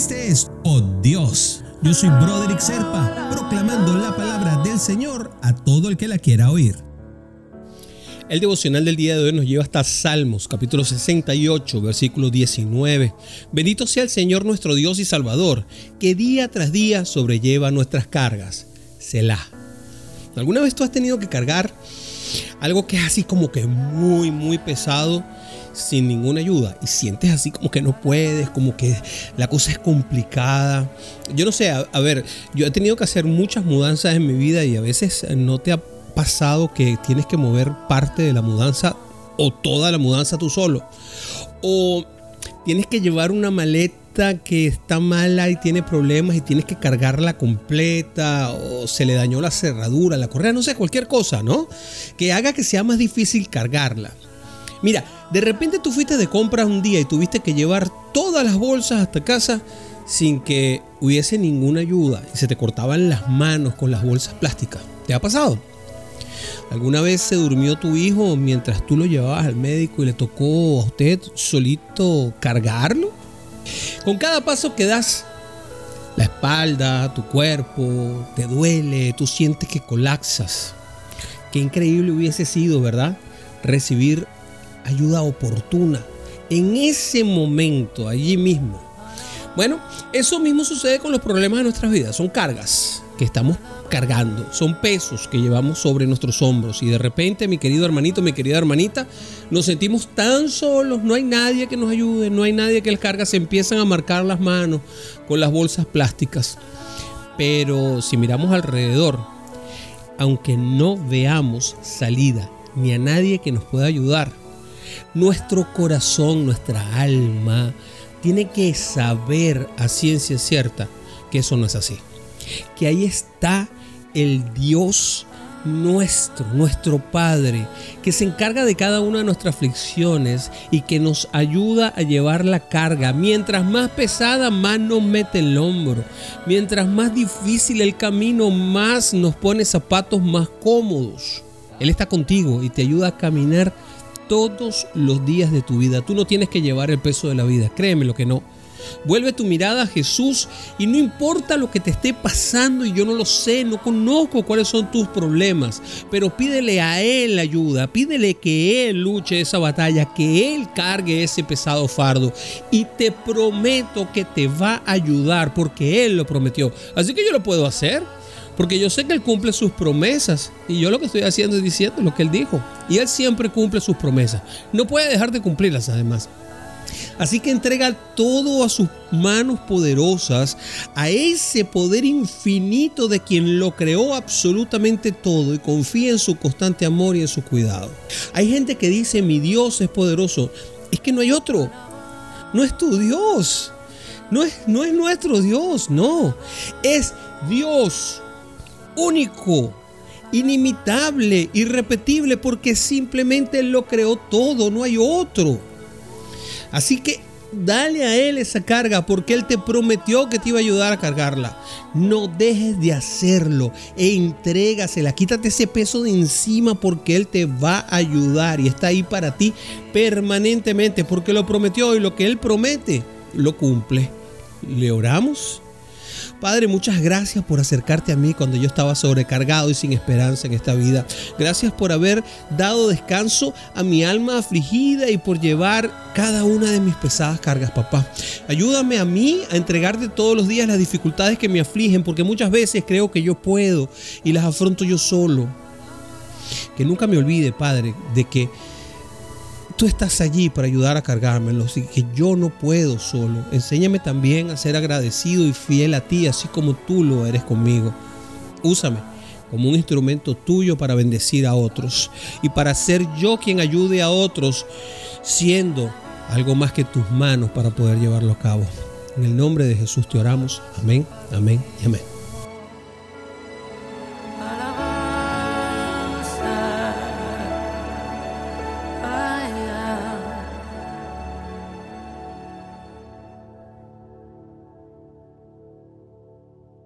Este es Oh Dios. Yo soy Broderick Serpa, proclamando la palabra del Señor a todo el que la quiera oír. El devocional del día de hoy nos lleva hasta Salmos, capítulo 68, versículo 19. Bendito sea el Señor nuestro Dios y Salvador, que día tras día sobrelleva nuestras cargas. Selah. ¿Alguna vez tú has tenido que cargar algo que es así como que muy, muy pesado? sin ninguna ayuda y sientes así como que no puedes, como que la cosa es complicada. Yo no sé, a, ver, yo he tenido que hacer muchas mudanzas en mi vida y a veces no te ha pasado que tienes que mover parte de la mudanza o toda la mudanza tú solo. O tienes que llevar una maleta que está mala y tiene problemas y tienes que cargarla completa o se le dañó la cerradura, la correa, no sé, cualquier cosa, ¿no? Que haga que sea más difícil cargarla. Mira, de repente tú fuiste de compras un día y tuviste que llevar todas las bolsas hasta casa sin que hubiese ninguna ayuda y se te cortaban las manos con las bolsas plásticas. ¿Te ha pasado? ¿Alguna vez se durmió tu hijo mientras tú lo llevabas al médico y le tocó a usted solito cargarlo? Con cada paso que das, la espalda, tu cuerpo, te duele, tú sientes que colapsas. Qué increíble hubiese sido, ¿verdad? Recibir ayuda oportuna en ese momento, allí mismo. Bueno, eso mismo sucede con los problemas de nuestras vidas. Son cargas que estamos cargando, son pesos que llevamos sobre nuestros hombros y de repente, mi querido hermanito, mi querida hermanita, nos sentimos tan solos, no hay nadie que nos ayude, no hay nadie que les carga, se empiezan a marcar las manos con las bolsas plásticas. Pero si miramos alrededor, aunque no veamos salida ni a nadie que nos pueda ayudar, nuestro corazón, nuestra alma, tiene que saber a ciencia cierta que eso no es así. Que ahí está el Dios nuestro, nuestro Padre, que se encarga de cada una de nuestras aflicciones y que nos ayuda a llevar la carga. Mientras más pesada, más nos mete el hombro. Mientras más difícil el camino, más nos pone zapatos más cómodos. Él está contigo y te ayuda a caminar todos los días de tu vida. Tú no tienes que llevar el peso de la vida, créeme lo que no. Vuelve tu mirada a Jesús y no importa lo que te esté pasando y yo no lo sé, no conozco cuáles son tus problemas, pero pídele a Él ayuda, pídele que Él luche esa batalla, que Él cargue ese pesado fardo y te prometo que te va a ayudar porque Él lo prometió. Así que yo lo puedo hacer. Porque yo sé que Él cumple sus promesas. Y yo lo que estoy haciendo es diciendo lo que Él dijo. Y Él siempre cumple sus promesas. No puede dejar de cumplirlas además. Así que entrega todo a sus manos poderosas, a ese poder infinito de quien lo creó absolutamente todo y confía en su constante amor y en su cuidado. Hay gente que dice, mi Dios es poderoso. Es que no hay otro. No es tu Dios. No es, no es nuestro Dios, no. Es Dios único, inimitable, irrepetible, porque simplemente Él lo creó todo, no hay otro. Así que dale a Él esa carga porque Él te prometió que te iba a ayudar a cargarla. No dejes de hacerlo e entrégasela. Quítate ese peso de encima porque Él te va a ayudar y está ahí para ti permanentemente porque lo prometió y lo que Él promete lo cumple. Le oramos. Padre, muchas gracias por acercarte a mí cuando yo estaba sobrecargado y sin esperanza en esta vida. Gracias por haber dado descanso a mi alma afligida y por llevar cada una de mis pesadas cargas, papá. Ayúdame a mí a entregarte todos los días las dificultades que me afligen, porque muchas veces creo que yo puedo y las afronto yo solo. Que nunca me olvide, Padre, de que tú estás allí para ayudar a cargármelo, y que yo no puedo solo. Enséñame también a ser agradecido y fiel a ti, así como tú lo eres conmigo. Úsame como un instrumento tuyo para bendecir a otros y para ser yo quien ayude a otros, siendo algo más que tus manos para poder llevarlo a cabo. En el nombre de Jesús te oramos. Amén, amén y amén.